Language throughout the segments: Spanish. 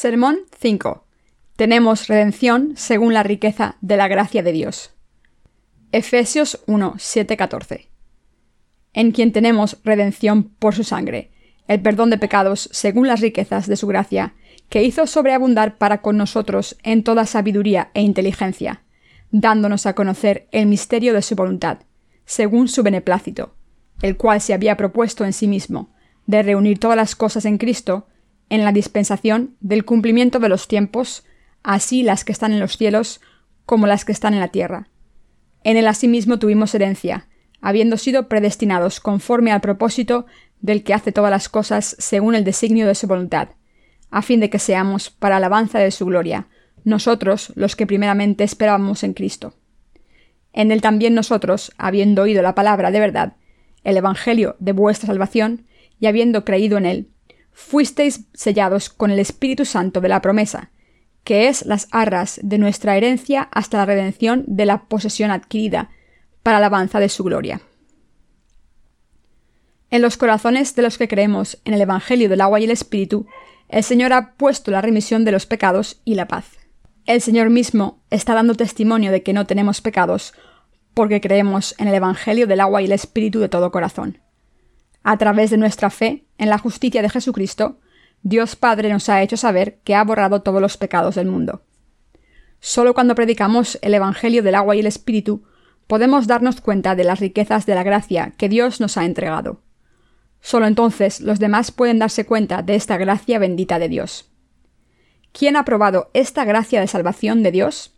Sermón 5. Tenemos redención según la riqueza de la gracia de Dios. Efesios 1, 7, 14. En quien tenemos redención por su sangre, el perdón de pecados según las riquezas de su gracia, que hizo sobreabundar para con nosotros en toda sabiduría e inteligencia, dándonos a conocer el misterio de su voluntad, según su beneplácito, el cual se había propuesto en sí mismo, de reunir todas las cosas en Cristo, en la dispensación del cumplimiento de los tiempos, así las que están en los cielos como las que están en la tierra. En él asimismo tuvimos herencia, habiendo sido predestinados conforme al propósito del que hace todas las cosas según el designio de su voluntad, a fin de que seamos para alabanza de su gloria, nosotros los que primeramente esperábamos en Cristo. En él también nosotros, habiendo oído la palabra de verdad, el Evangelio de vuestra salvación, y habiendo creído en él, fuisteis sellados con el Espíritu Santo de la promesa, que es las arras de nuestra herencia hasta la redención de la posesión adquirida, para alabanza de su gloria. En los corazones de los que creemos en el Evangelio del agua y el Espíritu, el Señor ha puesto la remisión de los pecados y la paz. El Señor mismo está dando testimonio de que no tenemos pecados, porque creemos en el Evangelio del agua y el Espíritu de todo corazón. A través de nuestra fe en la justicia de Jesucristo, Dios Padre nos ha hecho saber que ha borrado todos los pecados del mundo. Solo cuando predicamos el Evangelio del agua y el Espíritu podemos darnos cuenta de las riquezas de la gracia que Dios nos ha entregado. Solo entonces los demás pueden darse cuenta de esta gracia bendita de Dios. ¿Quién ha probado esta gracia de salvación de Dios?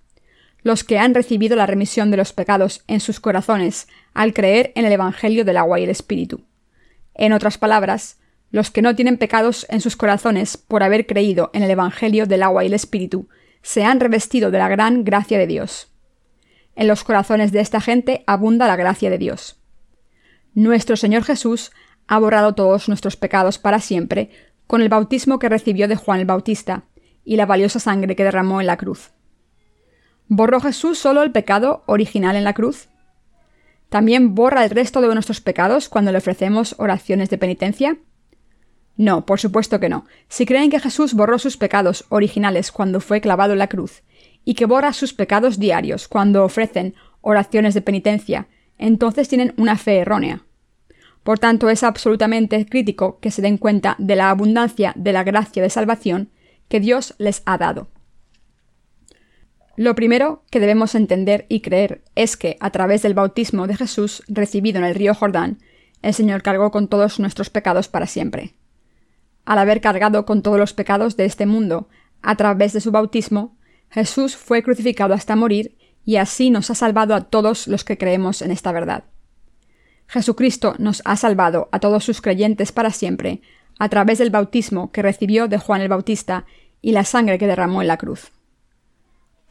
Los que han recibido la remisión de los pecados en sus corazones al creer en el Evangelio del agua y el Espíritu. En otras palabras, los que no tienen pecados en sus corazones por haber creído en el Evangelio del agua y el Espíritu, se han revestido de la gran gracia de Dios. En los corazones de esta gente abunda la gracia de Dios. Nuestro Señor Jesús ha borrado todos nuestros pecados para siempre con el bautismo que recibió de Juan el Bautista y la valiosa sangre que derramó en la cruz. ¿Borró Jesús solo el pecado original en la cruz? ¿También borra el resto de nuestros pecados cuando le ofrecemos oraciones de penitencia? No, por supuesto que no. Si creen que Jesús borró sus pecados originales cuando fue clavado en la cruz, y que borra sus pecados diarios cuando ofrecen oraciones de penitencia, entonces tienen una fe errónea. Por tanto, es absolutamente crítico que se den cuenta de la abundancia de la gracia de salvación que Dios les ha dado. Lo primero que debemos entender y creer es que, a través del bautismo de Jesús recibido en el río Jordán, el Señor cargó con todos nuestros pecados para siempre. Al haber cargado con todos los pecados de este mundo, a través de su bautismo, Jesús fue crucificado hasta morir y así nos ha salvado a todos los que creemos en esta verdad. Jesucristo nos ha salvado a todos sus creyentes para siempre, a través del bautismo que recibió de Juan el Bautista y la sangre que derramó en la cruz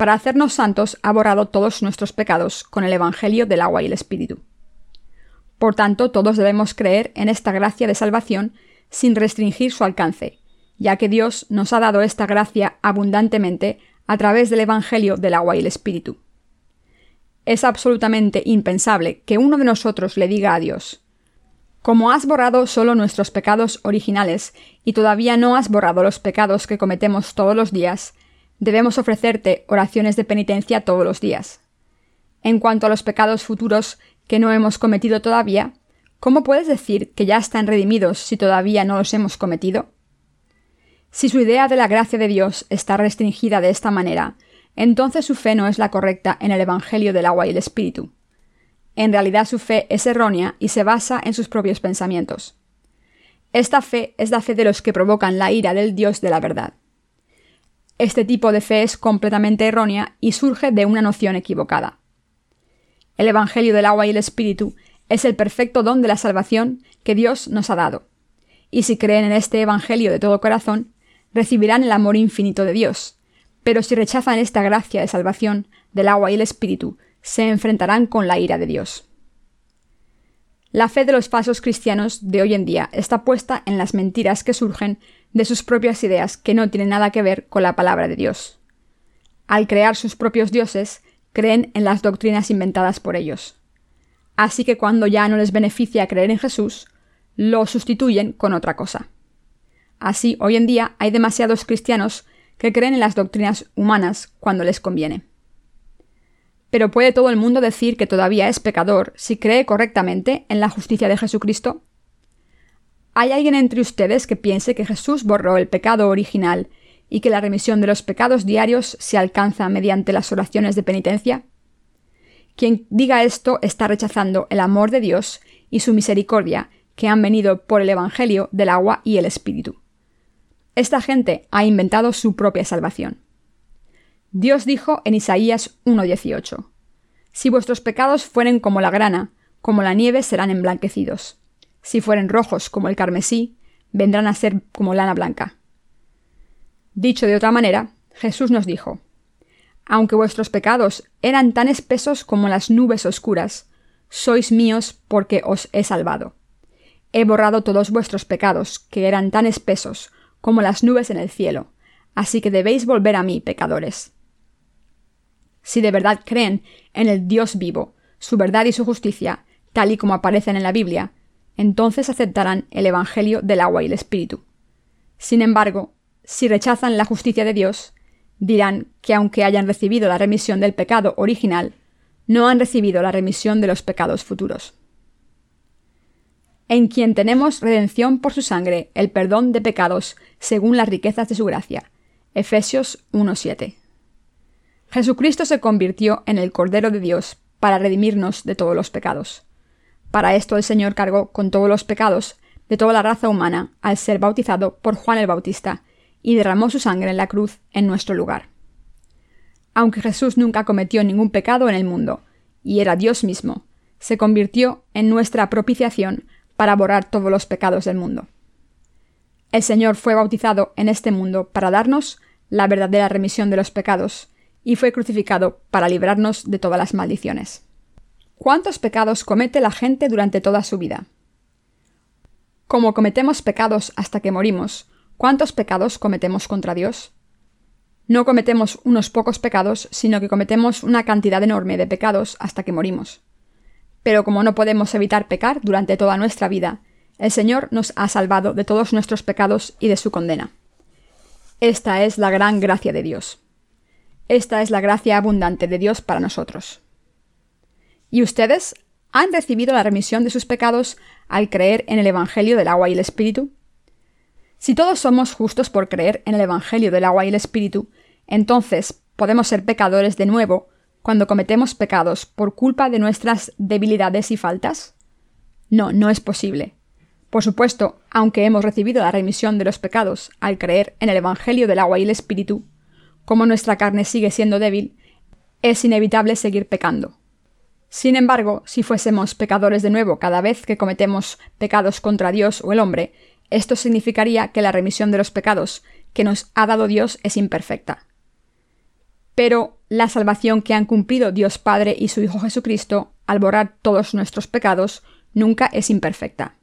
para hacernos santos ha borrado todos nuestros pecados con el Evangelio del agua y el Espíritu. Por tanto, todos debemos creer en esta gracia de salvación sin restringir su alcance, ya que Dios nos ha dado esta gracia abundantemente a través del Evangelio del agua y el Espíritu. Es absolutamente impensable que uno de nosotros le diga a Dios, como has borrado solo nuestros pecados originales y todavía no has borrado los pecados que cometemos todos los días, debemos ofrecerte oraciones de penitencia todos los días. En cuanto a los pecados futuros que no hemos cometido todavía, ¿cómo puedes decir que ya están redimidos si todavía no los hemos cometido? Si su idea de la gracia de Dios está restringida de esta manera, entonces su fe no es la correcta en el Evangelio del agua y el Espíritu. En realidad su fe es errónea y se basa en sus propios pensamientos. Esta fe es la fe de los que provocan la ira del Dios de la verdad. Este tipo de fe es completamente errónea y surge de una noción equivocada. El Evangelio del agua y el Espíritu es el perfecto don de la salvación que Dios nos ha dado. Y si creen en este Evangelio de todo corazón, recibirán el amor infinito de Dios. Pero si rechazan esta gracia de salvación del agua y el Espíritu, se enfrentarán con la ira de Dios. La fe de los falsos cristianos de hoy en día está puesta en las mentiras que surgen de sus propias ideas que no tienen nada que ver con la palabra de Dios. Al crear sus propios dioses, creen en las doctrinas inventadas por ellos. Así que cuando ya no les beneficia creer en Jesús, lo sustituyen con otra cosa. Así, hoy en día hay demasiados cristianos que creen en las doctrinas humanas cuando les conviene. Pero ¿puede todo el mundo decir que todavía es pecador si cree correctamente en la justicia de Jesucristo? ¿Hay alguien entre ustedes que piense que Jesús borró el pecado original y que la remisión de los pecados diarios se alcanza mediante las oraciones de penitencia? Quien diga esto está rechazando el amor de Dios y su misericordia que han venido por el Evangelio del agua y el Espíritu. Esta gente ha inventado su propia salvación. Dios dijo en Isaías 1.18, Si vuestros pecados fueren como la grana, como la nieve serán emblanquecidos. Si fueren rojos como el carmesí, vendrán a ser como lana blanca. Dicho de otra manera, Jesús nos dijo, Aunque vuestros pecados eran tan espesos como las nubes oscuras, sois míos porque os he salvado. He borrado todos vuestros pecados, que eran tan espesos como las nubes en el cielo, así que debéis volver a mí, pecadores. Si de verdad creen en el Dios vivo, su verdad y su justicia, tal y como aparecen en la Biblia, entonces aceptarán el Evangelio del agua y el Espíritu. Sin embargo, si rechazan la justicia de Dios, dirán que aunque hayan recibido la remisión del pecado original, no han recibido la remisión de los pecados futuros. En quien tenemos redención por su sangre, el perdón de pecados, según las riquezas de su gracia. Efesios 1.7. Jesucristo se convirtió en el Cordero de Dios para redimirnos de todos los pecados. Para esto el Señor cargó con todos los pecados de toda la raza humana al ser bautizado por Juan el Bautista y derramó su sangre en la cruz en nuestro lugar. Aunque Jesús nunca cometió ningún pecado en el mundo, y era Dios mismo, se convirtió en nuestra propiciación para borrar todos los pecados del mundo. El Señor fue bautizado en este mundo para darnos la verdadera remisión de los pecados, y fue crucificado para librarnos de todas las maldiciones. ¿Cuántos pecados comete la gente durante toda su vida? Como cometemos pecados hasta que morimos, ¿Cuántos pecados cometemos contra Dios? No cometemos unos pocos pecados, sino que cometemos una cantidad enorme de pecados hasta que morimos. Pero como no podemos evitar pecar durante toda nuestra vida, el Señor nos ha salvado de todos nuestros pecados y de su condena. Esta es la gran gracia de Dios. Esta es la gracia abundante de Dios para nosotros. ¿Y ustedes han recibido la remisión de sus pecados al creer en el Evangelio del agua y el Espíritu? Si todos somos justos por creer en el Evangelio del agua y el Espíritu, entonces podemos ser pecadores de nuevo cuando cometemos pecados por culpa de nuestras debilidades y faltas? No, no es posible. Por supuesto, aunque hemos recibido la remisión de los pecados al creer en el Evangelio del agua y el Espíritu, como nuestra carne sigue siendo débil, es inevitable seguir pecando. Sin embargo, si fuésemos pecadores de nuevo cada vez que cometemos pecados contra Dios o el hombre, esto significaría que la remisión de los pecados que nos ha dado Dios es imperfecta. Pero la salvación que han cumplido Dios Padre y su Hijo Jesucristo al borrar todos nuestros pecados nunca es imperfecta.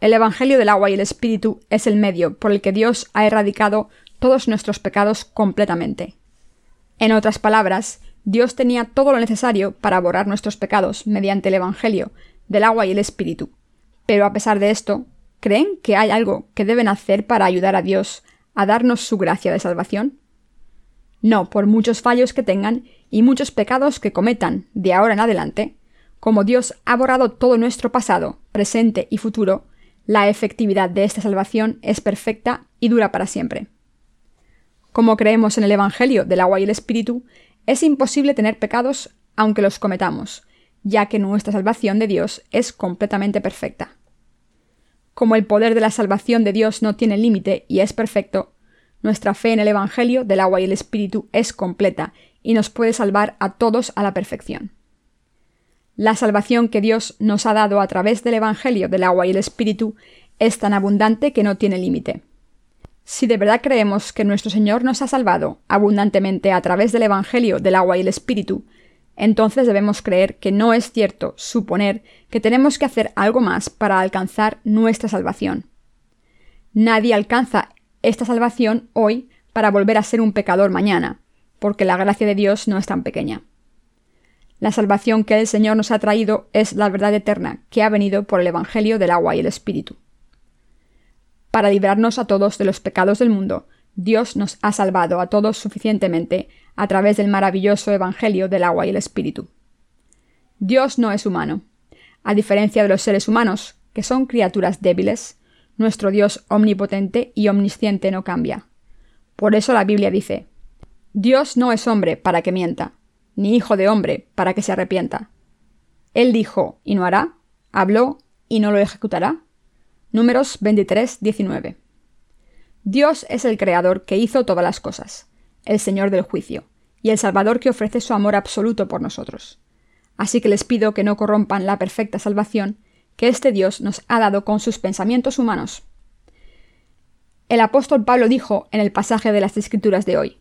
El Evangelio del agua y el Espíritu es el medio por el que Dios ha erradicado todos nuestros pecados completamente. En otras palabras, Dios tenía todo lo necesario para borrar nuestros pecados mediante el Evangelio del agua y el Espíritu. Pero a pesar de esto, ¿Creen que hay algo que deben hacer para ayudar a Dios a darnos su gracia de salvación? No, por muchos fallos que tengan y muchos pecados que cometan de ahora en adelante, como Dios ha borrado todo nuestro pasado, presente y futuro, la efectividad de esta salvación es perfecta y dura para siempre. Como creemos en el Evangelio del agua y el Espíritu, es imposible tener pecados aunque los cometamos, ya que nuestra salvación de Dios es completamente perfecta. Como el poder de la salvación de Dios no tiene límite y es perfecto, nuestra fe en el Evangelio del agua y el Espíritu es completa y nos puede salvar a todos a la perfección. La salvación que Dios nos ha dado a través del Evangelio del agua y el Espíritu es tan abundante que no tiene límite. Si de verdad creemos que nuestro Señor nos ha salvado abundantemente a través del Evangelio del agua y el Espíritu, entonces debemos creer que no es cierto suponer que tenemos que hacer algo más para alcanzar nuestra salvación. Nadie alcanza esta salvación hoy para volver a ser un pecador mañana, porque la gracia de Dios no es tan pequeña. La salvación que el Señor nos ha traído es la verdad eterna que ha venido por el Evangelio del agua y el Espíritu. Para librarnos a todos de los pecados del mundo, Dios nos ha salvado a todos suficientemente a través del maravilloso Evangelio del agua y el Espíritu. Dios no es humano. A diferencia de los seres humanos, que son criaturas débiles, nuestro Dios omnipotente y omnisciente no cambia. Por eso la Biblia dice, Dios no es hombre para que mienta, ni hijo de hombre para que se arrepienta. Él dijo y no hará, habló y no lo ejecutará. Números 23, 19. Dios es el Creador que hizo todas las cosas, el Señor del juicio, y el Salvador que ofrece su amor absoluto por nosotros. Así que les pido que no corrompan la perfecta salvación que este Dios nos ha dado con sus pensamientos humanos. El apóstol Pablo dijo en el pasaje de las Escrituras de hoy,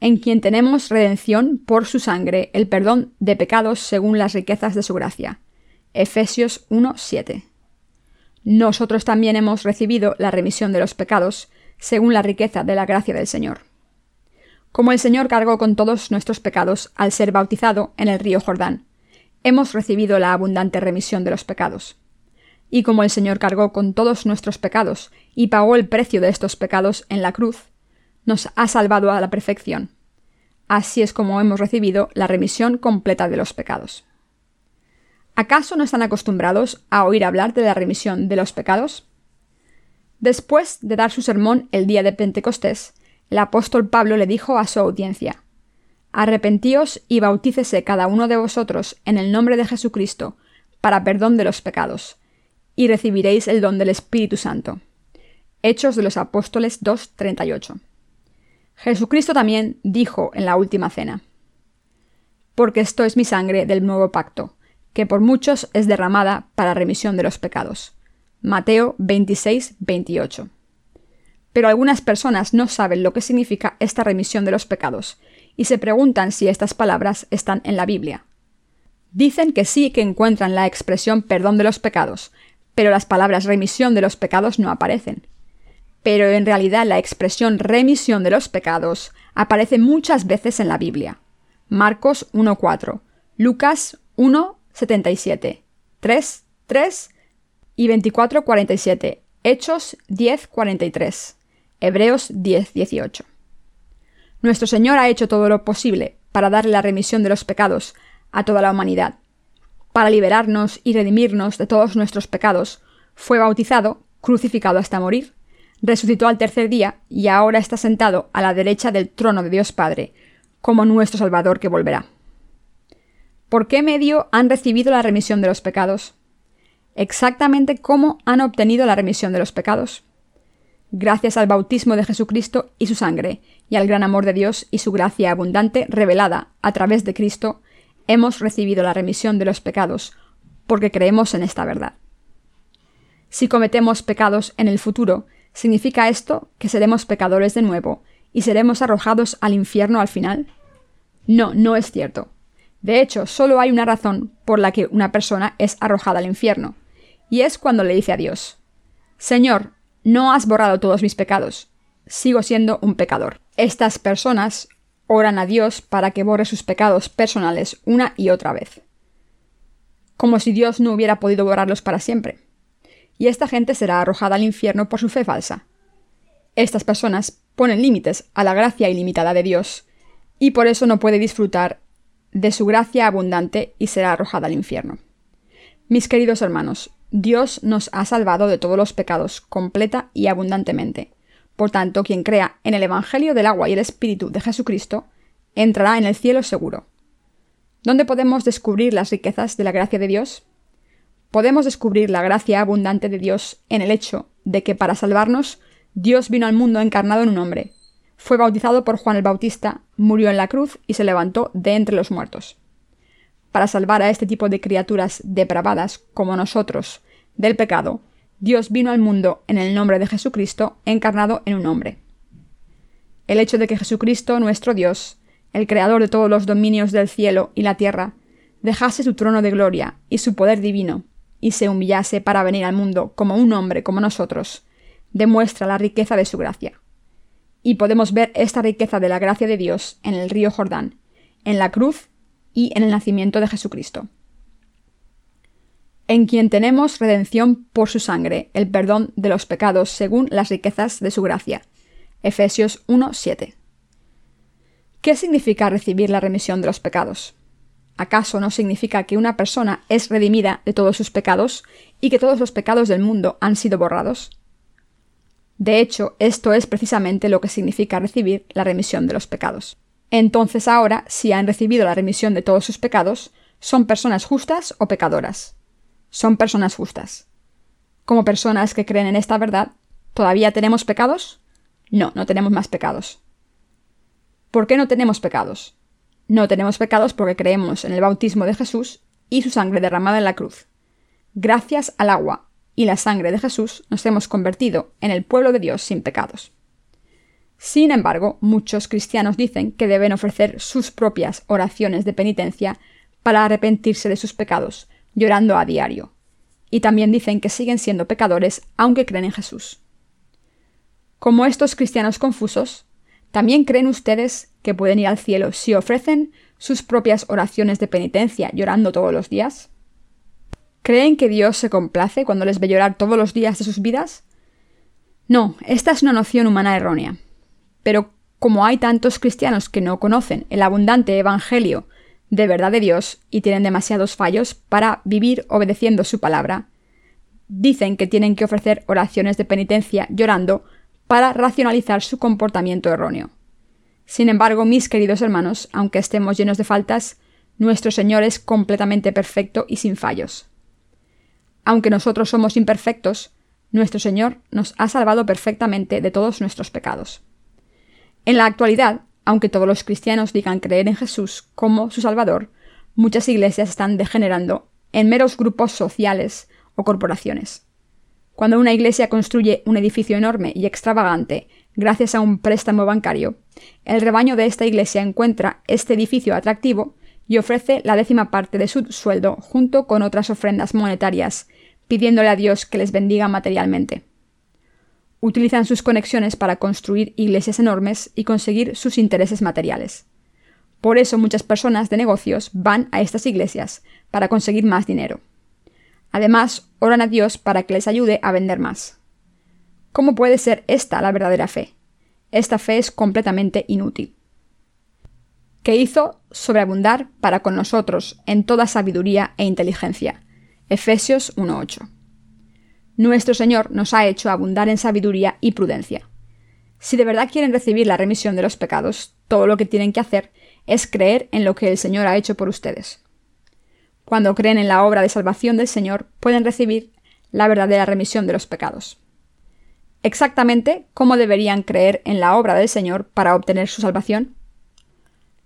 en quien tenemos redención por su sangre, el perdón de pecados según las riquezas de su gracia. Efesios 1:7. Nosotros también hemos recibido la remisión de los pecados según la riqueza de la gracia del Señor. Como el Señor cargó con todos nuestros pecados al ser bautizado en el río Jordán, hemos recibido la abundante remisión de los pecados. Y como el Señor cargó con todos nuestros pecados y pagó el precio de estos pecados en la cruz, nos ha salvado a la perfección. Así es como hemos recibido la remisión completa de los pecados. ¿Acaso no están acostumbrados a oír hablar de la remisión de los pecados? Después de dar su sermón el día de Pentecostés, el apóstol Pablo le dijo a su audiencia, Arrepentíos y bautícese cada uno de vosotros en el nombre de Jesucristo, para perdón de los pecados, y recibiréis el don del Espíritu Santo. Hechos de los Apóstoles 2.38. Jesucristo también dijo en la última cena, Porque esto es mi sangre del nuevo pacto, que por muchos es derramada para remisión de los pecados. Mateo 26.28. Pero algunas personas no saben lo que significa esta remisión de los pecados, y se preguntan si estas palabras están en la Biblia. Dicen que sí que encuentran la expresión perdón de los pecados, pero las palabras remisión de los pecados no aparecen. Pero en realidad la expresión remisión de los pecados aparece muchas veces en la Biblia. Marcos 1.4, Lucas 1.77, 3, 3 y 24.47, Hechos 10.43, Hebreos 10.18. Nuestro Señor ha hecho todo lo posible para darle la remisión de los pecados a toda la humanidad. Para liberarnos y redimirnos de todos nuestros pecados, fue bautizado, crucificado hasta morir, resucitó al tercer día y ahora está sentado a la derecha del trono de Dios Padre, como nuestro Salvador que volverá. ¿Por qué medio han recibido la remisión de los pecados? Exactamente cómo han obtenido la remisión de los pecados gracias al bautismo de Jesucristo y su sangre, y al gran amor de Dios y su gracia abundante revelada a través de Cristo, hemos recibido la remisión de los pecados, porque creemos en esta verdad. Si cometemos pecados en el futuro, ¿significa esto que seremos pecadores de nuevo y seremos arrojados al infierno al final? No, no es cierto. De hecho, solo hay una razón por la que una persona es arrojada al infierno, y es cuando le dice a Dios, Señor, no has borrado todos mis pecados. Sigo siendo un pecador. Estas personas oran a Dios para que borre sus pecados personales una y otra vez. Como si Dios no hubiera podido borrarlos para siempre. Y esta gente será arrojada al infierno por su fe falsa. Estas personas ponen límites a la gracia ilimitada de Dios, y por eso no puede disfrutar de su gracia abundante y será arrojada al infierno. Mis queridos hermanos, Dios nos ha salvado de todos los pecados completa y abundantemente. Por tanto, quien crea en el Evangelio del agua y el Espíritu de Jesucristo, entrará en el cielo seguro. ¿Dónde podemos descubrir las riquezas de la gracia de Dios? Podemos descubrir la gracia abundante de Dios en el hecho de que para salvarnos, Dios vino al mundo encarnado en un hombre. Fue bautizado por Juan el Bautista, murió en la cruz y se levantó de entre los muertos para salvar a este tipo de criaturas depravadas como nosotros del pecado, Dios vino al mundo en el nombre de Jesucristo encarnado en un hombre. El hecho de que Jesucristo, nuestro Dios, el creador de todos los dominios del cielo y la tierra, dejase su trono de gloria y su poder divino, y se humillase para venir al mundo como un hombre como nosotros, demuestra la riqueza de su gracia. Y podemos ver esta riqueza de la gracia de Dios en el río Jordán, en la cruz y en el nacimiento de Jesucristo, en quien tenemos redención por su sangre, el perdón de los pecados según las riquezas de su gracia. Efesios 1:7. ¿Qué significa recibir la remisión de los pecados? ¿Acaso no significa que una persona es redimida de todos sus pecados y que todos los pecados del mundo han sido borrados? De hecho, esto es precisamente lo que significa recibir la remisión de los pecados. Entonces ahora, si han recibido la remisión de todos sus pecados, ¿son personas justas o pecadoras? Son personas justas. Como personas que creen en esta verdad, ¿todavía tenemos pecados? No, no tenemos más pecados. ¿Por qué no tenemos pecados? No tenemos pecados porque creemos en el bautismo de Jesús y su sangre derramada en la cruz. Gracias al agua y la sangre de Jesús nos hemos convertido en el pueblo de Dios sin pecados. Sin embargo, muchos cristianos dicen que deben ofrecer sus propias oraciones de penitencia para arrepentirse de sus pecados, llorando a diario. Y también dicen que siguen siendo pecadores aunque creen en Jesús. Como estos cristianos confusos, ¿también creen ustedes que pueden ir al cielo si ofrecen sus propias oraciones de penitencia llorando todos los días? ¿Creen que Dios se complace cuando les ve llorar todos los días de sus vidas? No, esta es una noción humana errónea. Pero como hay tantos cristianos que no conocen el abundante Evangelio de verdad de Dios y tienen demasiados fallos para vivir obedeciendo su palabra, dicen que tienen que ofrecer oraciones de penitencia llorando para racionalizar su comportamiento erróneo. Sin embargo, mis queridos hermanos, aunque estemos llenos de faltas, nuestro Señor es completamente perfecto y sin fallos. Aunque nosotros somos imperfectos, nuestro Señor nos ha salvado perfectamente de todos nuestros pecados. En la actualidad, aunque todos los cristianos digan creer en Jesús como su Salvador, muchas iglesias están degenerando en meros grupos sociales o corporaciones. Cuando una iglesia construye un edificio enorme y extravagante gracias a un préstamo bancario, el rebaño de esta iglesia encuentra este edificio atractivo y ofrece la décima parte de su sueldo junto con otras ofrendas monetarias, pidiéndole a Dios que les bendiga materialmente. Utilizan sus conexiones para construir iglesias enormes y conseguir sus intereses materiales. Por eso muchas personas de negocios van a estas iglesias para conseguir más dinero. Además, oran a Dios para que les ayude a vender más. ¿Cómo puede ser esta la verdadera fe? Esta fe es completamente inútil. Que hizo sobreabundar para con nosotros en toda sabiduría e inteligencia. Efesios 1.8. Nuestro Señor nos ha hecho abundar en sabiduría y prudencia. Si de verdad quieren recibir la remisión de los pecados, todo lo que tienen que hacer es creer en lo que el Señor ha hecho por ustedes. Cuando creen en la obra de salvación del Señor, pueden recibir la verdadera remisión de los pecados. Exactamente cómo deberían creer en la obra del Señor para obtener su salvación.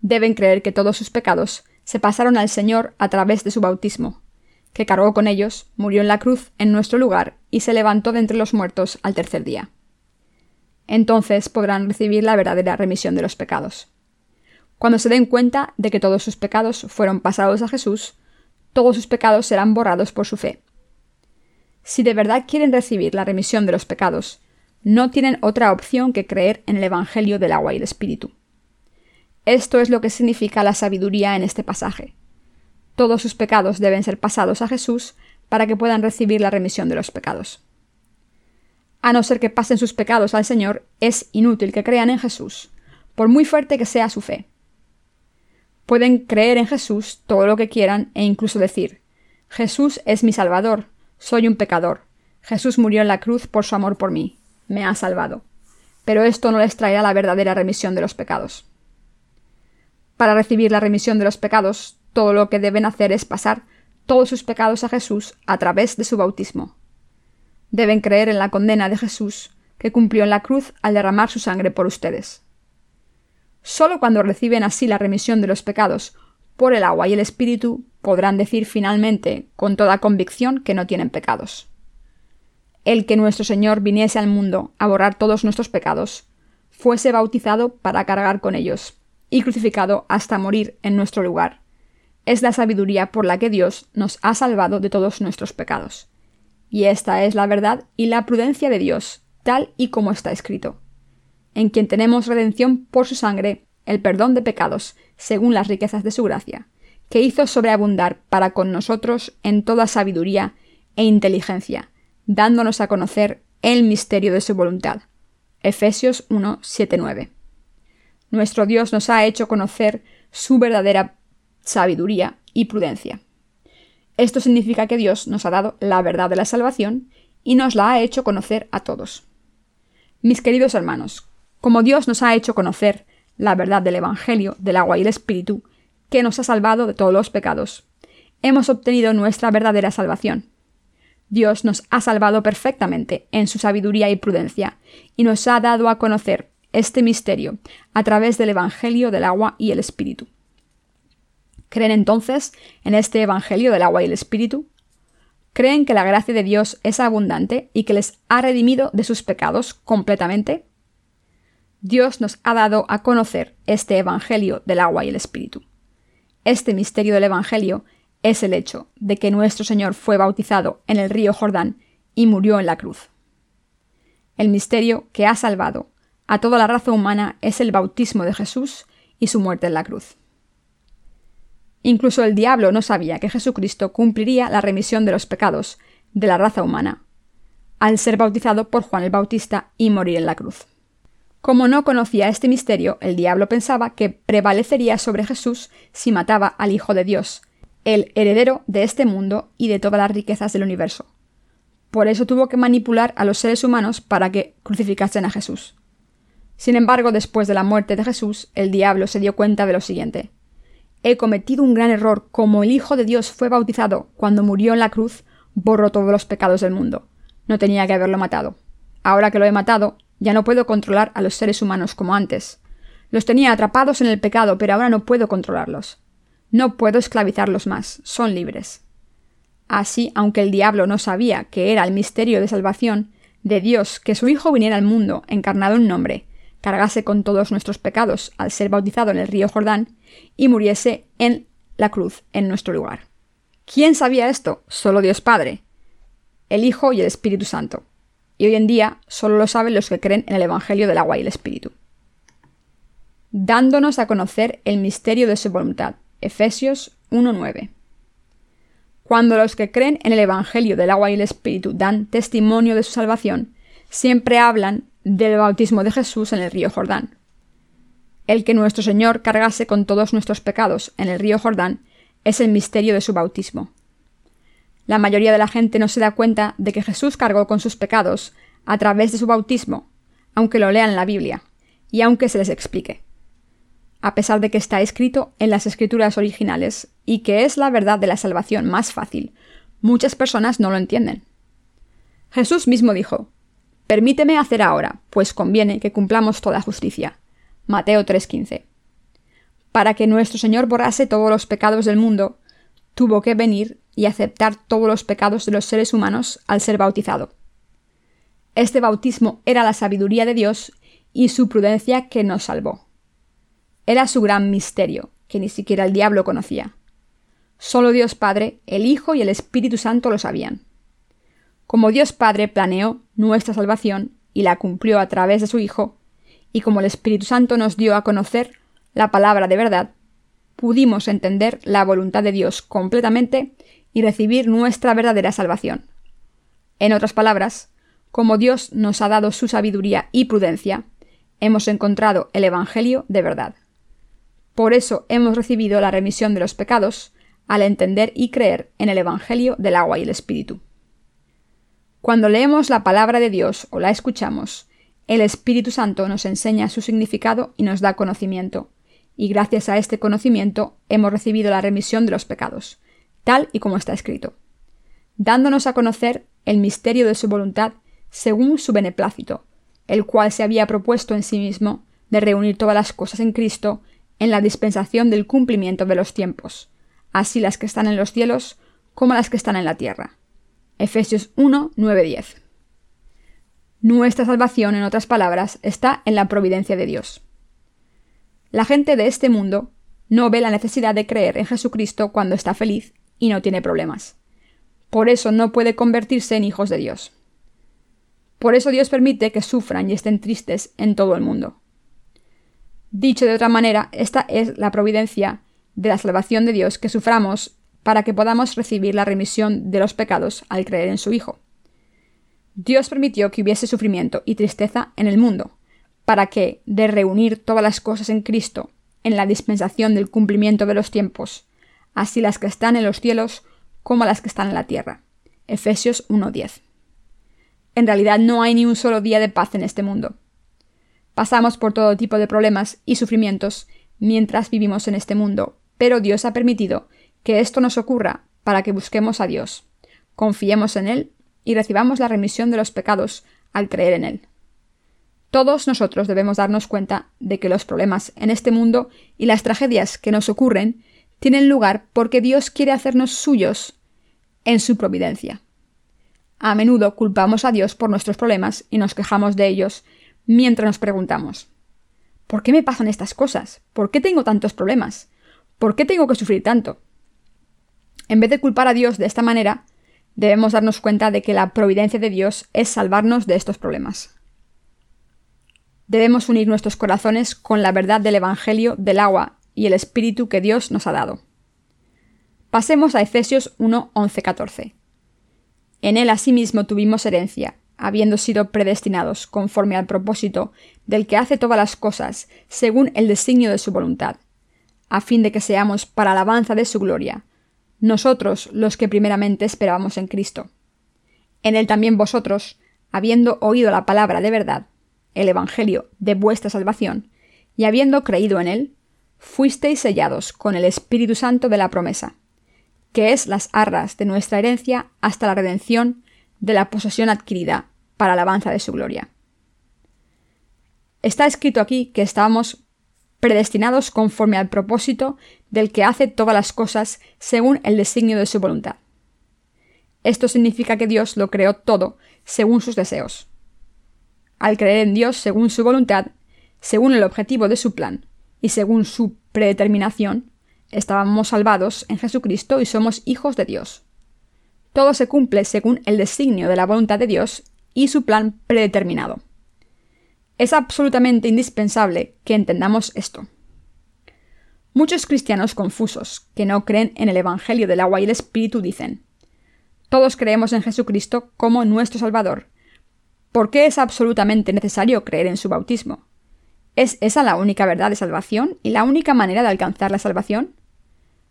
Deben creer que todos sus pecados se pasaron al Señor a través de su bautismo, que cargó con ellos, murió en la cruz en nuestro lugar y se levantó de entre los muertos al tercer día. Entonces podrán recibir la verdadera remisión de los pecados. Cuando se den cuenta de que todos sus pecados fueron pasados a Jesús, todos sus pecados serán borrados por su fe. Si de verdad quieren recibir la remisión de los pecados, no tienen otra opción que creer en el Evangelio del agua y el Espíritu. Esto es lo que significa la sabiduría en este pasaje. Todos sus pecados deben ser pasados a Jesús para que puedan recibir la remisión de los pecados. A no ser que pasen sus pecados al Señor, es inútil que crean en Jesús, por muy fuerte que sea su fe. Pueden creer en Jesús todo lo que quieran e incluso decir, Jesús es mi Salvador, soy un pecador, Jesús murió en la cruz por su amor por mí, me ha salvado. Pero esto no les traerá la verdadera remisión de los pecados. Para recibir la remisión de los pecados, todo lo que deben hacer es pasar todos sus pecados a Jesús a través de su bautismo. Deben creer en la condena de Jesús, que cumplió en la cruz al derramar su sangre por ustedes. Solo cuando reciben así la remisión de los pecados por el agua y el Espíritu podrán decir finalmente con toda convicción que no tienen pecados. El que nuestro Señor viniese al mundo a borrar todos nuestros pecados, fuese bautizado para cargar con ellos, y crucificado hasta morir en nuestro lugar. Es la sabiduría por la que Dios nos ha salvado de todos nuestros pecados. Y esta es la verdad y la prudencia de Dios, tal y como está escrito en quien tenemos redención por su sangre, el perdón de pecados, según las riquezas de su gracia, que hizo sobreabundar para con nosotros en toda sabiduría e inteligencia, dándonos a conocer el misterio de su voluntad, Efesios 1, 7, 9. Nuestro Dios nos ha hecho conocer su verdadera sabiduría y prudencia. Esto significa que Dios nos ha dado la verdad de la salvación y nos la ha hecho conocer a todos. Mis queridos hermanos, como Dios nos ha hecho conocer la verdad del Evangelio, del agua y el Espíritu, que nos ha salvado de todos los pecados, hemos obtenido nuestra verdadera salvación. Dios nos ha salvado perfectamente en su sabiduría y prudencia, y nos ha dado a conocer este misterio a través del Evangelio del agua y el Espíritu. ¿Creen entonces en este Evangelio del agua y el Espíritu? ¿Creen que la gracia de Dios es abundante y que les ha redimido de sus pecados completamente? Dios nos ha dado a conocer este Evangelio del agua y el Espíritu. Este misterio del Evangelio es el hecho de que nuestro Señor fue bautizado en el río Jordán y murió en la cruz. El misterio que ha salvado a toda la raza humana es el bautismo de Jesús y su muerte en la cruz. Incluso el diablo no sabía que Jesucristo cumpliría la remisión de los pecados de la raza humana, al ser bautizado por Juan el Bautista y morir en la cruz. Como no conocía este misterio, el diablo pensaba que prevalecería sobre Jesús si mataba al Hijo de Dios, el heredero de este mundo y de todas las riquezas del universo. Por eso tuvo que manipular a los seres humanos para que crucificasen a Jesús. Sin embargo, después de la muerte de Jesús, el diablo se dio cuenta de lo siguiente. He cometido un gran error. Como el Hijo de Dios fue bautizado cuando murió en la cruz, borró todos los pecados del mundo. No tenía que haberlo matado. Ahora que lo he matado, ya no puedo controlar a los seres humanos como antes. Los tenía atrapados en el pecado, pero ahora no puedo controlarlos. No puedo esclavizarlos más, son libres. Así, aunque el diablo no sabía que era el misterio de salvación de Dios que su Hijo viniera al mundo encarnado en nombre, cargase con todos nuestros pecados al ser bautizado en el río Jordán y muriese en la cruz en nuestro lugar. ¿Quién sabía esto? Solo Dios Padre, el Hijo y el Espíritu Santo. Y hoy en día solo lo saben los que creen en el Evangelio del agua y el Espíritu. Dándonos a conocer el misterio de su voluntad. Efesios 1.9. Cuando los que creen en el Evangelio del agua y el Espíritu dan testimonio de su salvación, siempre hablan del bautismo de Jesús en el río Jordán. El que nuestro Señor cargase con todos nuestros pecados en el río Jordán es el misterio de su bautismo. La mayoría de la gente no se da cuenta de que Jesús cargó con sus pecados a través de su bautismo, aunque lo lean en la Biblia, y aunque se les explique. A pesar de que está escrito en las escrituras originales y que es la verdad de la salvación más fácil, muchas personas no lo entienden. Jesús mismo dijo, Permíteme hacer ahora, pues conviene que cumplamos toda justicia. Mateo 3:15. Para que nuestro Señor borrase todos los pecados del mundo, tuvo que venir y aceptar todos los pecados de los seres humanos al ser bautizado. Este bautismo era la sabiduría de Dios y su prudencia que nos salvó. Era su gran misterio, que ni siquiera el diablo conocía. Solo Dios Padre, el Hijo y el Espíritu Santo lo sabían. Como Dios Padre planeó nuestra salvación y la cumplió a través de su Hijo, y como el Espíritu Santo nos dio a conocer la palabra de verdad, pudimos entender la voluntad de Dios completamente y recibir nuestra verdadera salvación. En otras palabras, como Dios nos ha dado su sabiduría y prudencia, hemos encontrado el Evangelio de verdad. Por eso hemos recibido la remisión de los pecados al entender y creer en el Evangelio del agua y el Espíritu. Cuando leemos la palabra de Dios o la escuchamos, el Espíritu Santo nos enseña su significado y nos da conocimiento, y gracias a este conocimiento hemos recibido la remisión de los pecados, tal y como está escrito, dándonos a conocer el misterio de su voluntad según su beneplácito, el cual se había propuesto en sí mismo de reunir todas las cosas en Cristo en la dispensación del cumplimiento de los tiempos, así las que están en los cielos como las que están en la tierra Efesios 1, 9, 10. Nuestra salvación, en otras palabras, está en la providencia de Dios. La gente de este mundo no ve la necesidad de creer en Jesucristo cuando está feliz y no tiene problemas. Por eso no puede convertirse en hijos de Dios. Por eso Dios permite que sufran y estén tristes en todo el mundo. Dicho de otra manera, esta es la providencia de la salvación de Dios que suframos para que podamos recibir la remisión de los pecados al creer en su Hijo. Dios permitió que hubiese sufrimiento y tristeza en el mundo, para que, de reunir todas las cosas en Cristo, en la dispensación del cumplimiento de los tiempos, así las que están en los cielos como las que están en la tierra. Efesios 1.10. En realidad no hay ni un solo día de paz en este mundo. Pasamos por todo tipo de problemas y sufrimientos mientras vivimos en este mundo, pero Dios ha permitido que esto nos ocurra para que busquemos a Dios, confiemos en Él y recibamos la remisión de los pecados al creer en Él. Todos nosotros debemos darnos cuenta de que los problemas en este mundo y las tragedias que nos ocurren tienen lugar porque Dios quiere hacernos suyos en su providencia. A menudo culpamos a Dios por nuestros problemas y nos quejamos de ellos mientras nos preguntamos ¿Por qué me pasan estas cosas? ¿Por qué tengo tantos problemas? ¿Por qué tengo que sufrir tanto? En vez de culpar a Dios de esta manera, debemos darnos cuenta de que la providencia de Dios es salvarnos de estos problemas. Debemos unir nuestros corazones con la verdad del Evangelio del agua y el Espíritu que Dios nos ha dado. Pasemos a Efesios 1, 11, 14. En él asimismo tuvimos herencia, habiendo sido predestinados conforme al propósito del que hace todas las cosas, según el designio de su voluntad, a fin de que seamos para alabanza de su gloria, nosotros los que primeramente esperábamos en Cristo. En él también vosotros, habiendo oído la palabra de verdad, el Evangelio de vuestra salvación, y habiendo creído en él, fuisteis sellados con el Espíritu Santo de la promesa, que es las arras de nuestra herencia hasta la redención de la posesión adquirida para alabanza de su gloria. Está escrito aquí que estábamos predestinados conforme al propósito del que hace todas las cosas según el designio de su voluntad. Esto significa que Dios lo creó todo según sus deseos. Al creer en Dios según su voluntad, según el objetivo de su plan y según su predeterminación, estábamos salvados en Jesucristo y somos hijos de Dios. Todo se cumple según el designio de la voluntad de Dios y su plan predeterminado. Es absolutamente indispensable que entendamos esto. Muchos cristianos confusos, que no creen en el Evangelio del agua y el Espíritu, dicen, todos creemos en Jesucristo como nuestro Salvador. ¿Por qué es absolutamente necesario creer en su bautismo? ¿Es esa la única verdad de salvación y la única manera de alcanzar la salvación?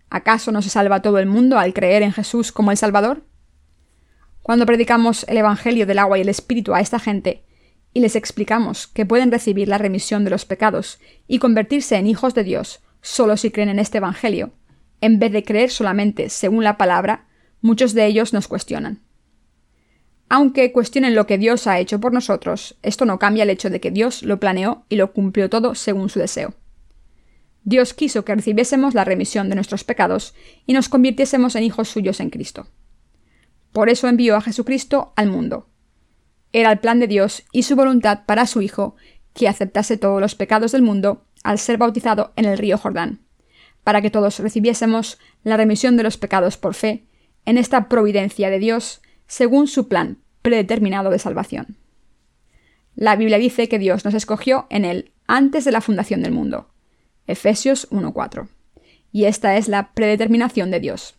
¿Acaso no se salva todo el mundo al creer en Jesús como el Salvador? Cuando predicamos el Evangelio del agua y el Espíritu a esta gente, y les explicamos que pueden recibir la remisión de los pecados y convertirse en hijos de Dios solo si creen en este Evangelio, en vez de creer solamente según la palabra, muchos de ellos nos cuestionan. Aunque cuestionen lo que Dios ha hecho por nosotros, esto no cambia el hecho de que Dios lo planeó y lo cumplió todo según su deseo. Dios quiso que recibiésemos la remisión de nuestros pecados y nos convirtiésemos en hijos suyos en Cristo. Por eso envió a Jesucristo al mundo, era el plan de Dios y su voluntad para su Hijo que aceptase todos los pecados del mundo al ser bautizado en el río Jordán, para que todos recibiésemos la remisión de los pecados por fe en esta providencia de Dios según su plan predeterminado de salvación. La Biblia dice que Dios nos escogió en él antes de la fundación del mundo. Efesios 1.4. Y esta es la predeterminación de Dios.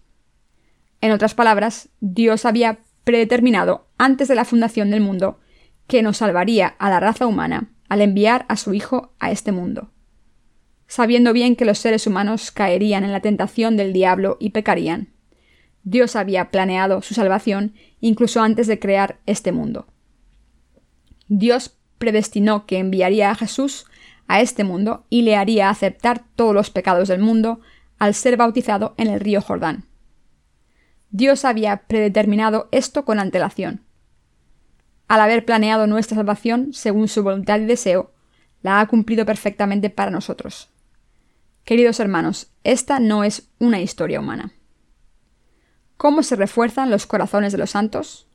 En otras palabras, Dios había predeterminado antes de la fundación del mundo que nos salvaría a la raza humana al enviar a su Hijo a este mundo. Sabiendo bien que los seres humanos caerían en la tentación del diablo y pecarían, Dios había planeado su salvación incluso antes de crear este mundo. Dios predestinó que enviaría a Jesús a este mundo y le haría aceptar todos los pecados del mundo al ser bautizado en el río Jordán. Dios había predeterminado esto con antelación. Al haber planeado nuestra salvación según su voluntad y deseo, la ha cumplido perfectamente para nosotros. Queridos hermanos, esta no es una historia humana. ¿Cómo se refuerzan los corazones de los santos?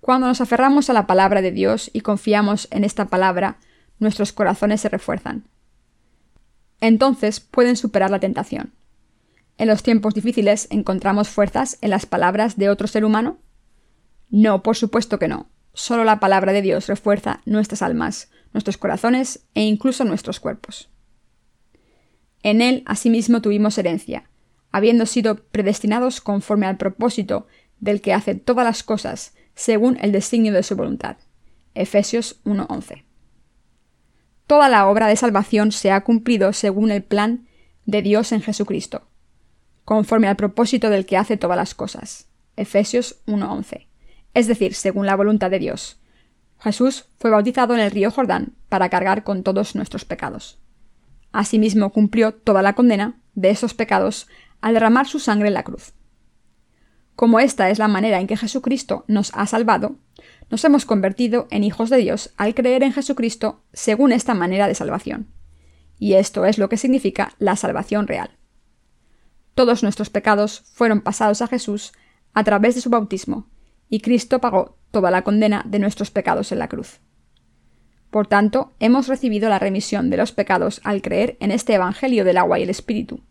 Cuando nos aferramos a la palabra de Dios y confiamos en esta palabra, nuestros corazones se refuerzan. Entonces pueden superar la tentación. ¿En los tiempos difíciles encontramos fuerzas en las palabras de otro ser humano? No, por supuesto que no. Solo la palabra de Dios refuerza nuestras almas, nuestros corazones e incluso nuestros cuerpos. En él asimismo tuvimos herencia, habiendo sido predestinados conforme al propósito del que hace todas las cosas, según el designio de su voluntad. Efesios 1:11. Toda la obra de salvación se ha cumplido según el plan de Dios en Jesucristo, conforme al propósito del que hace todas las cosas. Efesios 1:11. Es decir, según la voluntad de Dios. Jesús fue bautizado en el río Jordán para cargar con todos nuestros pecados. Asimismo cumplió toda la condena de esos pecados al derramar su sangre en la cruz. Como esta es la manera en que Jesucristo nos ha salvado, nos hemos convertido en hijos de Dios al creer en Jesucristo según esta manera de salvación. Y esto es lo que significa la salvación real. Todos nuestros pecados fueron pasados a Jesús a través de su bautismo, y Cristo pagó toda la condena de nuestros pecados en la cruz. Por tanto, hemos recibido la remisión de los pecados al creer en este Evangelio del agua y el Espíritu.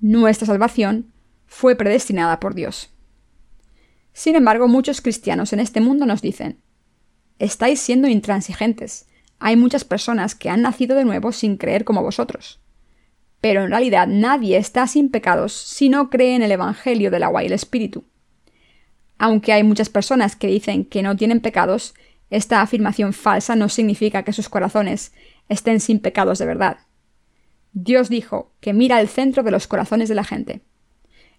Nuestra salvación fue predestinada por Dios. Sin embargo, muchos cristianos en este mundo nos dicen, estáis siendo intransigentes. Hay muchas personas que han nacido de nuevo sin creer como vosotros. Pero en realidad nadie está sin pecados si no cree en el Evangelio del agua y el Espíritu. Aunque hay muchas personas que dicen que no tienen pecados, esta afirmación falsa no significa que sus corazones estén sin pecados de verdad. Dios dijo que mira el centro de los corazones de la gente.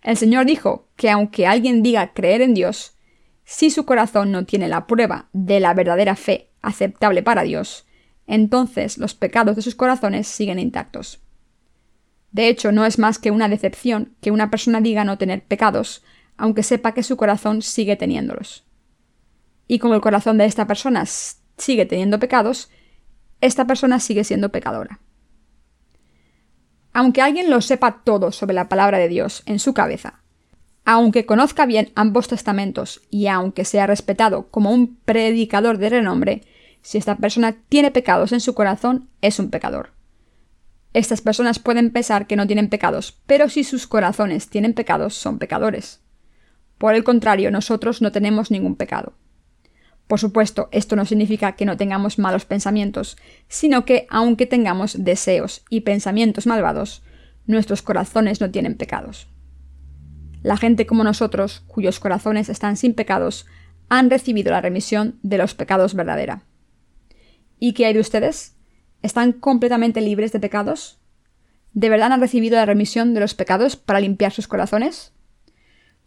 El Señor dijo que aunque alguien diga creer en Dios, si su corazón no tiene la prueba de la verdadera fe aceptable para Dios, entonces los pecados de sus corazones siguen intactos. De hecho, no es más que una decepción que una persona diga no tener pecados aunque sepa que su corazón sigue teniéndolos. Y como el corazón de esta persona sigue teniendo pecados, esta persona sigue siendo pecadora. Aunque alguien lo sepa todo sobre la palabra de Dios en su cabeza, aunque conozca bien ambos testamentos y aunque sea respetado como un predicador de renombre, si esta persona tiene pecados en su corazón, es un pecador. Estas personas pueden pensar que no tienen pecados, pero si sus corazones tienen pecados, son pecadores. Por el contrario, nosotros no tenemos ningún pecado. Por supuesto, esto no significa que no tengamos malos pensamientos, sino que aunque tengamos deseos y pensamientos malvados, nuestros corazones no tienen pecados. La gente como nosotros, cuyos corazones están sin pecados, han recibido la remisión de los pecados verdadera. ¿Y qué hay de ustedes? ¿Están completamente libres de pecados? ¿De verdad han recibido la remisión de los pecados para limpiar sus corazones?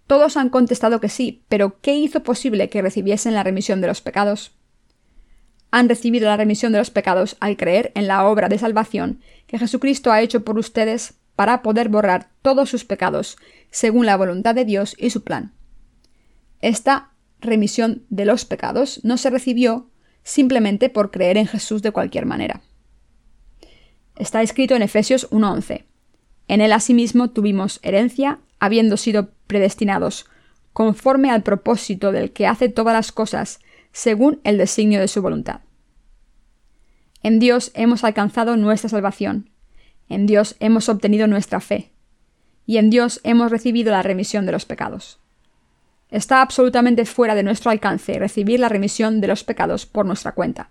Todos han contestado que sí, pero ¿qué hizo posible que recibiesen la remisión de los pecados? Han recibido la remisión de los pecados al creer en la obra de salvación que Jesucristo ha hecho por ustedes para poder borrar todos sus pecados, según la voluntad de Dios y su plan. Esta remisión de los pecados no se recibió simplemente por creer en Jesús de cualquier manera. Está escrito en Efesios 1.11. En él asimismo tuvimos herencia, habiendo sido predestinados, conforme al propósito del que hace todas las cosas, según el designio de su voluntad. En Dios hemos alcanzado nuestra salvación, en Dios hemos obtenido nuestra fe, y en Dios hemos recibido la remisión de los pecados. Está absolutamente fuera de nuestro alcance recibir la remisión de los pecados por nuestra cuenta.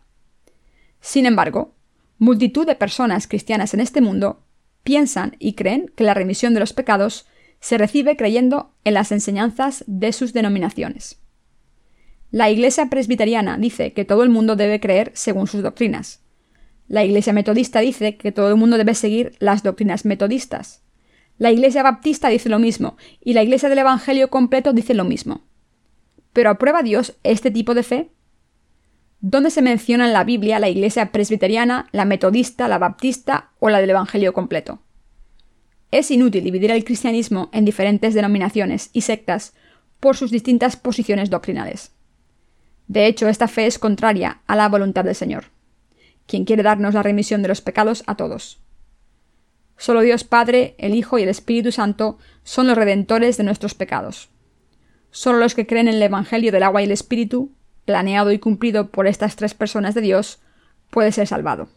Sin embargo, multitud de personas cristianas en este mundo piensan y creen que la remisión de los pecados se recibe creyendo en las enseñanzas de sus denominaciones. La Iglesia presbiteriana dice que todo el mundo debe creer según sus doctrinas. La Iglesia metodista dice que todo el mundo debe seguir las doctrinas metodistas. La Iglesia baptista dice lo mismo, y la Iglesia del Evangelio completo dice lo mismo. ¿Pero aprueba Dios este tipo de fe? ¿Dónde se menciona en la Biblia la Iglesia presbiteriana, la metodista, la baptista o la del Evangelio completo? Es inútil dividir el cristianismo en diferentes denominaciones y sectas por sus distintas posiciones doctrinales. De hecho, esta fe es contraria a la voluntad del Señor, quien quiere darnos la remisión de los pecados a todos. Solo Dios Padre, el Hijo y el Espíritu Santo son los redentores de nuestros pecados. Solo los que creen en el Evangelio del agua y el Espíritu, planeado y cumplido por estas tres personas de Dios, puede ser salvado.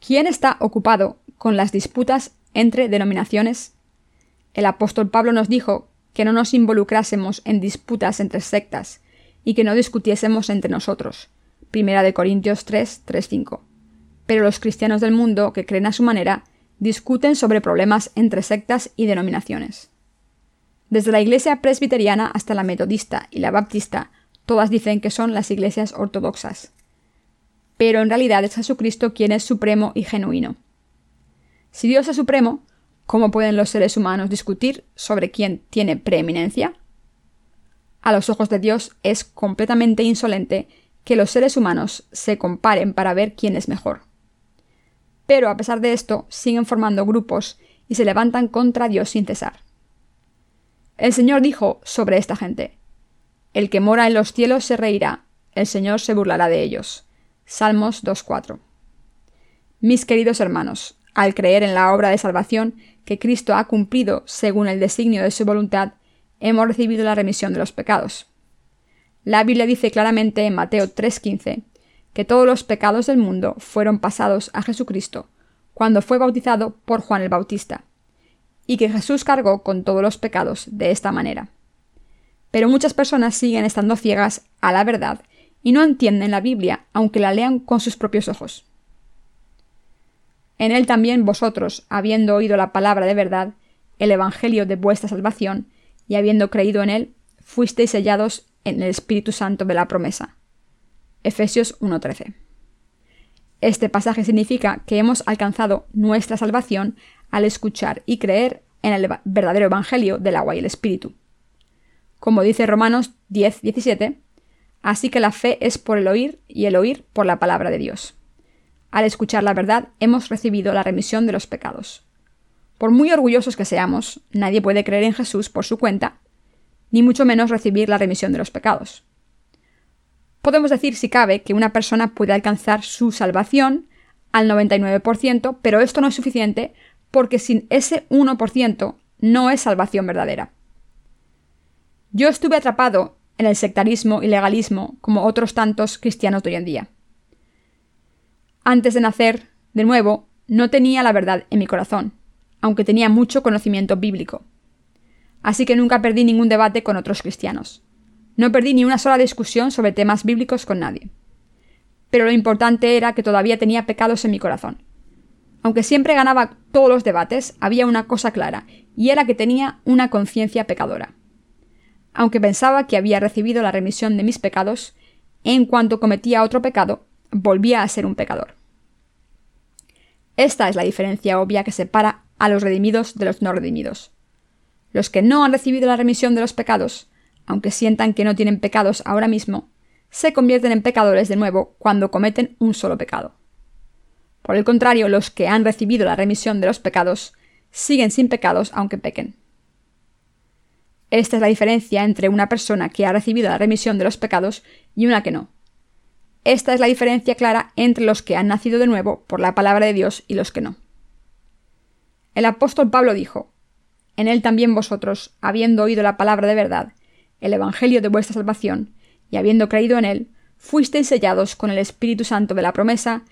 ¿Quién está ocupado con las disputas entre denominaciones. El apóstol Pablo nos dijo que no nos involucrásemos en disputas entre sectas y que no discutiésemos entre nosotros. Primera Corintios 3, 3, 5. Pero los cristianos del mundo, que creen a su manera, discuten sobre problemas entre sectas y denominaciones. Desde la iglesia presbiteriana hasta la metodista y la baptista, todas dicen que son las iglesias ortodoxas. Pero en realidad es Jesucristo quien es supremo y genuino. Si Dios es supremo, ¿cómo pueden los seres humanos discutir sobre quién tiene preeminencia? A los ojos de Dios es completamente insolente que los seres humanos se comparen para ver quién es mejor. Pero a pesar de esto, siguen formando grupos y se levantan contra Dios sin cesar. El Señor dijo sobre esta gente, El que mora en los cielos se reirá, el Señor se burlará de ellos. Salmos 2.4. Mis queridos hermanos, al creer en la obra de salvación que Cristo ha cumplido según el designio de su voluntad, hemos recibido la remisión de los pecados. La Biblia dice claramente en Mateo 3.15 que todos los pecados del mundo fueron pasados a Jesucristo cuando fue bautizado por Juan el Bautista y que Jesús cargó con todos los pecados de esta manera. Pero muchas personas siguen estando ciegas a la verdad y no entienden la Biblia, aunque la lean con sus propios ojos. En él también vosotros, habiendo oído la palabra de verdad, el Evangelio de vuestra salvación, y habiendo creído en él, fuisteis sellados en el Espíritu Santo de la promesa. Efesios 1.13. Este pasaje significa que hemos alcanzado nuestra salvación al escuchar y creer en el verdadero Evangelio del agua y el Espíritu. Como dice Romanos 10, 17, así que la fe es por el oír y el oír por la palabra de Dios. Al escuchar la verdad hemos recibido la remisión de los pecados. Por muy orgullosos que seamos, nadie puede creer en Jesús por su cuenta, ni mucho menos recibir la remisión de los pecados. Podemos decir, si cabe, que una persona puede alcanzar su salvación al 99%, pero esto no es suficiente porque sin ese 1% no es salvación verdadera. Yo estuve atrapado en el sectarismo y legalismo como otros tantos cristianos de hoy en día. Antes de nacer, de nuevo, no tenía la verdad en mi corazón, aunque tenía mucho conocimiento bíblico. Así que nunca perdí ningún debate con otros cristianos. No perdí ni una sola discusión sobre temas bíblicos con nadie. Pero lo importante era que todavía tenía pecados en mi corazón. Aunque siempre ganaba todos los debates, había una cosa clara, y era que tenía una conciencia pecadora. Aunque pensaba que había recibido la remisión de mis pecados, en cuanto cometía otro pecado, volvía a ser un pecador. Esta es la diferencia obvia que separa a los redimidos de los no redimidos. Los que no han recibido la remisión de los pecados, aunque sientan que no tienen pecados ahora mismo, se convierten en pecadores de nuevo cuando cometen un solo pecado. Por el contrario, los que han recibido la remisión de los pecados siguen sin pecados aunque pequen. Esta es la diferencia entre una persona que ha recibido la remisión de los pecados y una que no. Esta es la diferencia clara entre los que han nacido de nuevo por la palabra de Dios y los que no. El apóstol Pablo dijo, En él también vosotros, habiendo oído la palabra de verdad, el Evangelio de vuestra salvación, y habiendo creído en él, fuisteis sellados con el Espíritu Santo de la promesa,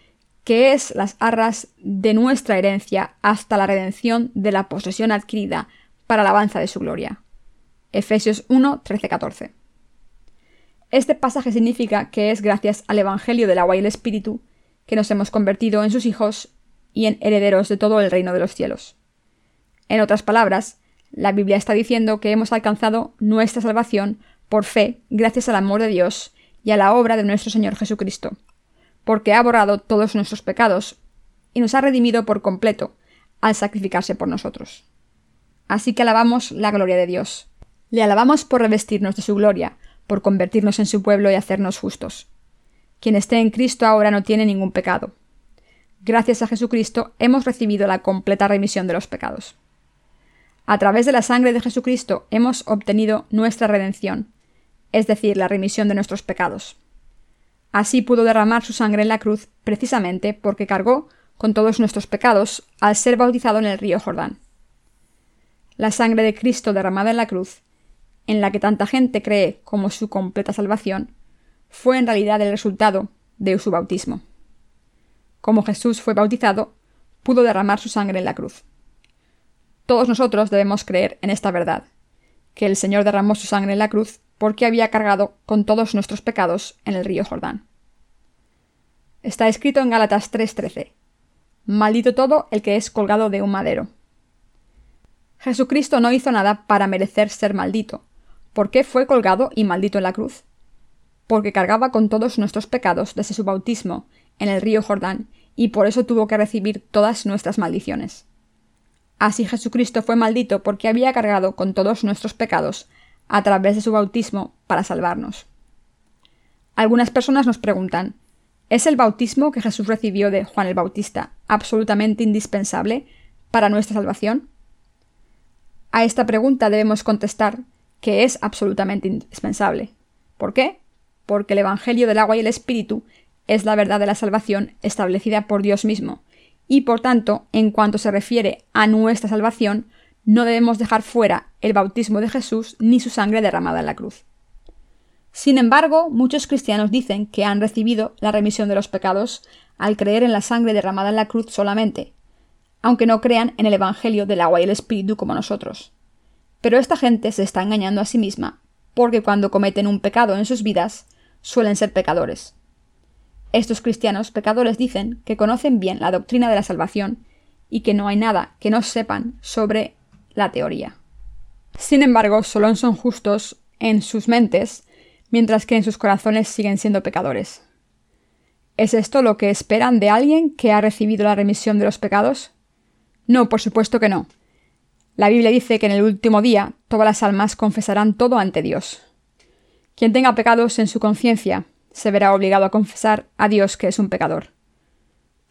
que es las arras de nuestra herencia hasta la redención de la posesión adquirida para la alabanza de su gloria. Efesios 1, 13, 14. Este pasaje significa que es gracias al Evangelio del agua y el Espíritu que nos hemos convertido en sus hijos y en herederos de todo el reino de los cielos. En otras palabras, la Biblia está diciendo que hemos alcanzado nuestra salvación por fe gracias al amor de Dios y a la obra de nuestro Señor Jesucristo, porque ha borrado todos nuestros pecados y nos ha redimido por completo al sacrificarse por nosotros. Así que alabamos la gloria de Dios. Le alabamos por revestirnos de su gloria, por convertirnos en su pueblo y hacernos justos. Quien esté en Cristo ahora no tiene ningún pecado. Gracias a Jesucristo hemos recibido la completa remisión de los pecados. A través de la sangre de Jesucristo hemos obtenido nuestra redención, es decir, la remisión de nuestros pecados. Así pudo derramar su sangre en la cruz precisamente porque cargó con todos nuestros pecados al ser bautizado en el río Jordán. La sangre de Cristo derramada en la cruz, en la que tanta gente cree como su completa salvación, fue en realidad el resultado de su bautismo. Como Jesús fue bautizado, pudo derramar su sangre en la cruz. Todos nosotros debemos creer en esta verdad, que el Señor derramó su sangre en la cruz porque había cargado con todos nuestros pecados en el río Jordán. Está escrito en Gálatas 3:13. Maldito todo el que es colgado de un madero. Jesucristo no hizo nada para merecer ser maldito. ¿Por qué fue colgado y maldito en la cruz? Porque cargaba con todos nuestros pecados desde su bautismo en el río Jordán, y por eso tuvo que recibir todas nuestras maldiciones. Así Jesucristo fue maldito porque había cargado con todos nuestros pecados a través de su bautismo para salvarnos. Algunas personas nos preguntan ¿Es el bautismo que Jesús recibió de Juan el Bautista absolutamente indispensable para nuestra salvación? A esta pregunta debemos contestar que es absolutamente indispensable. ¿Por qué? Porque el Evangelio del agua y el Espíritu es la verdad de la salvación establecida por Dios mismo, y por tanto, en cuanto se refiere a nuestra salvación, no debemos dejar fuera el bautismo de Jesús ni su sangre derramada en la cruz. Sin embargo, muchos cristianos dicen que han recibido la remisión de los pecados al creer en la sangre derramada en la cruz solamente, aunque no crean en el Evangelio del agua y el Espíritu como nosotros. Pero esta gente se está engañando a sí misma, porque cuando cometen un pecado en sus vidas, suelen ser pecadores. Estos cristianos pecadores dicen que conocen bien la doctrina de la salvación y que no hay nada que no sepan sobre la teoría. Sin embargo, solo son justos en sus mentes, mientras que en sus corazones siguen siendo pecadores. ¿Es esto lo que esperan de alguien que ha recibido la remisión de los pecados? No, por supuesto que no. La Biblia dice que en el último día todas las almas confesarán todo ante Dios. Quien tenga pecados en su conciencia se verá obligado a confesar a Dios que es un pecador.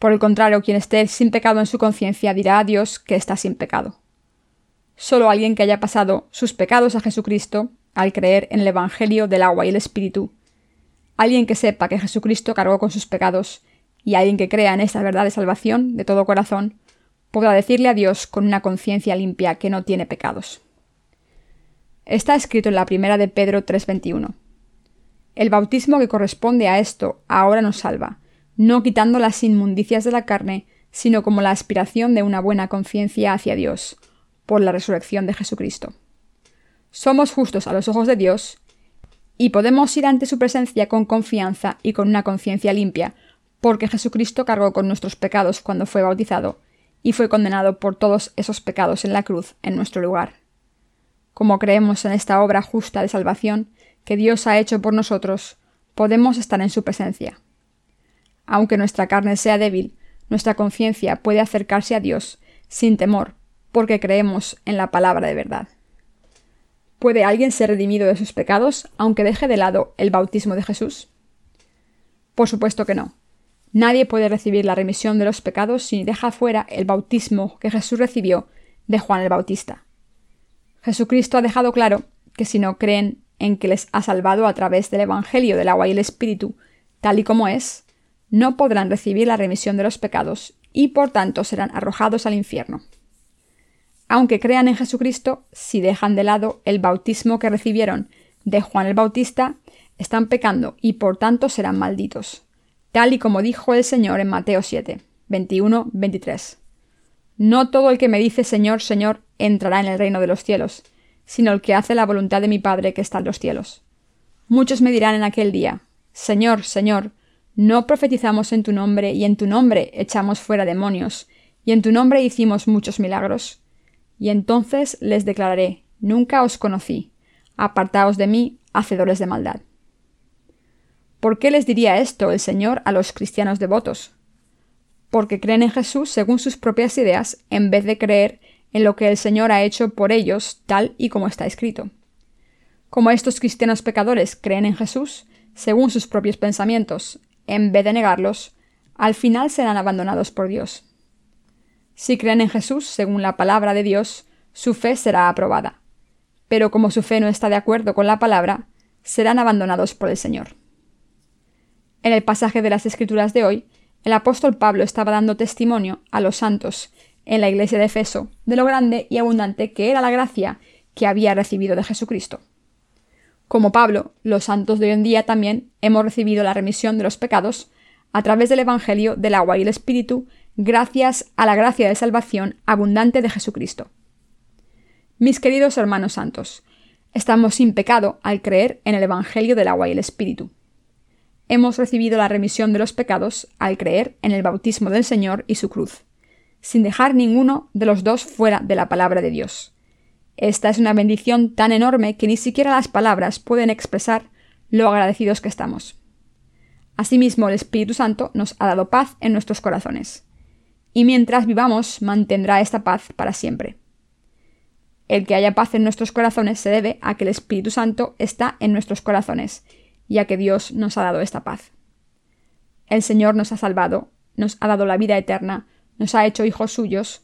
Por el contrario, quien esté sin pecado en su conciencia dirá a Dios que está sin pecado. Solo alguien que haya pasado sus pecados a Jesucristo al creer en el Evangelio del agua y el Espíritu, alguien que sepa que Jesucristo cargó con sus pecados, y alguien que crea en esta verdad de salvación de todo corazón, podrá decirle a Dios con una conciencia limpia que no tiene pecados. Está escrito en la primera de Pedro 3:21. El bautismo que corresponde a esto ahora nos salva, no quitando las inmundicias de la carne, sino como la aspiración de una buena conciencia hacia Dios, por la resurrección de Jesucristo. Somos justos a los ojos de Dios y podemos ir ante su presencia con confianza y con una conciencia limpia, porque Jesucristo cargó con nuestros pecados cuando fue bautizado y fue condenado por todos esos pecados en la cruz en nuestro lugar. Como creemos en esta obra justa de salvación, que Dios ha hecho por nosotros, podemos estar en su presencia. Aunque nuestra carne sea débil, nuestra conciencia puede acercarse a Dios sin temor, porque creemos en la palabra de verdad. ¿Puede alguien ser redimido de sus pecados aunque deje de lado el bautismo de Jesús? Por supuesto que no. Nadie puede recibir la remisión de los pecados si deja fuera el bautismo que Jesús recibió de Juan el Bautista. Jesucristo ha dejado claro que si no creen en que les ha salvado a través del Evangelio del agua y el Espíritu, tal y como es, no podrán recibir la remisión de los pecados y por tanto serán arrojados al infierno. Aunque crean en Jesucristo, si dejan de lado el bautismo que recibieron de Juan el Bautista, están pecando y por tanto serán malditos, tal y como dijo el Señor en Mateo 7, 21-23. No todo el que me dice Señor, Señor, entrará en el reino de los cielos, sino el que hace la voluntad de mi Padre que está en los cielos. Muchos me dirán en aquel día, Señor, Señor, ¿no profetizamos en tu nombre y en tu nombre echamos fuera demonios, y en tu nombre hicimos muchos milagros? Y entonces les declararé, Nunca os conocí, apartaos de mí, hacedores de maldad. ¿Por qué les diría esto el Señor a los cristianos devotos? Porque creen en Jesús según sus propias ideas en vez de creer en lo que el Señor ha hecho por ellos tal y como está escrito. Como estos cristianos pecadores creen en Jesús, según sus propios pensamientos, en vez de negarlos, al final serán abandonados por Dios. Si creen en Jesús, según la palabra de Dios, su fe será aprobada. Pero como su fe no está de acuerdo con la palabra, serán abandonados por el Señor. En el pasaje de las Escrituras de hoy, el apóstol Pablo estaba dando testimonio a los santos en la iglesia de Efeso de lo grande y abundante que era la gracia que había recibido de Jesucristo. Como Pablo, los santos de hoy en día también hemos recibido la remisión de los pecados a través del Evangelio del agua y el Espíritu, gracias a la gracia de salvación abundante de Jesucristo. Mis queridos hermanos santos, estamos sin pecado al creer en el Evangelio del agua y el Espíritu. Hemos recibido la remisión de los pecados al creer en el bautismo del Señor y su cruz sin dejar ninguno de los dos fuera de la palabra de Dios, Esta es una bendición tan enorme que ni siquiera las palabras pueden expresar lo agradecidos que estamos. Asimismo, el Espíritu Santo nos ha dado paz en nuestros corazones, y mientras vivamos mantendrá esta paz para siempre. El que haya paz en nuestros corazones se debe a que el Espíritu Santo está en nuestros corazones, y a que Dios nos ha dado esta paz. El Señor nos ha salvado, nos ha dado la vida eterna, nos ha hecho hijos suyos,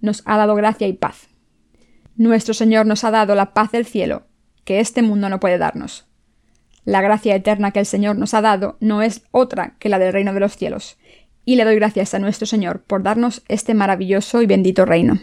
nos ha dado gracia y paz. Nuestro Señor nos ha dado la paz del cielo, que este mundo no puede darnos. La gracia eterna que el Señor nos ha dado no es otra que la del reino de los cielos, y le doy gracias a nuestro Señor por darnos este maravilloso y bendito reino.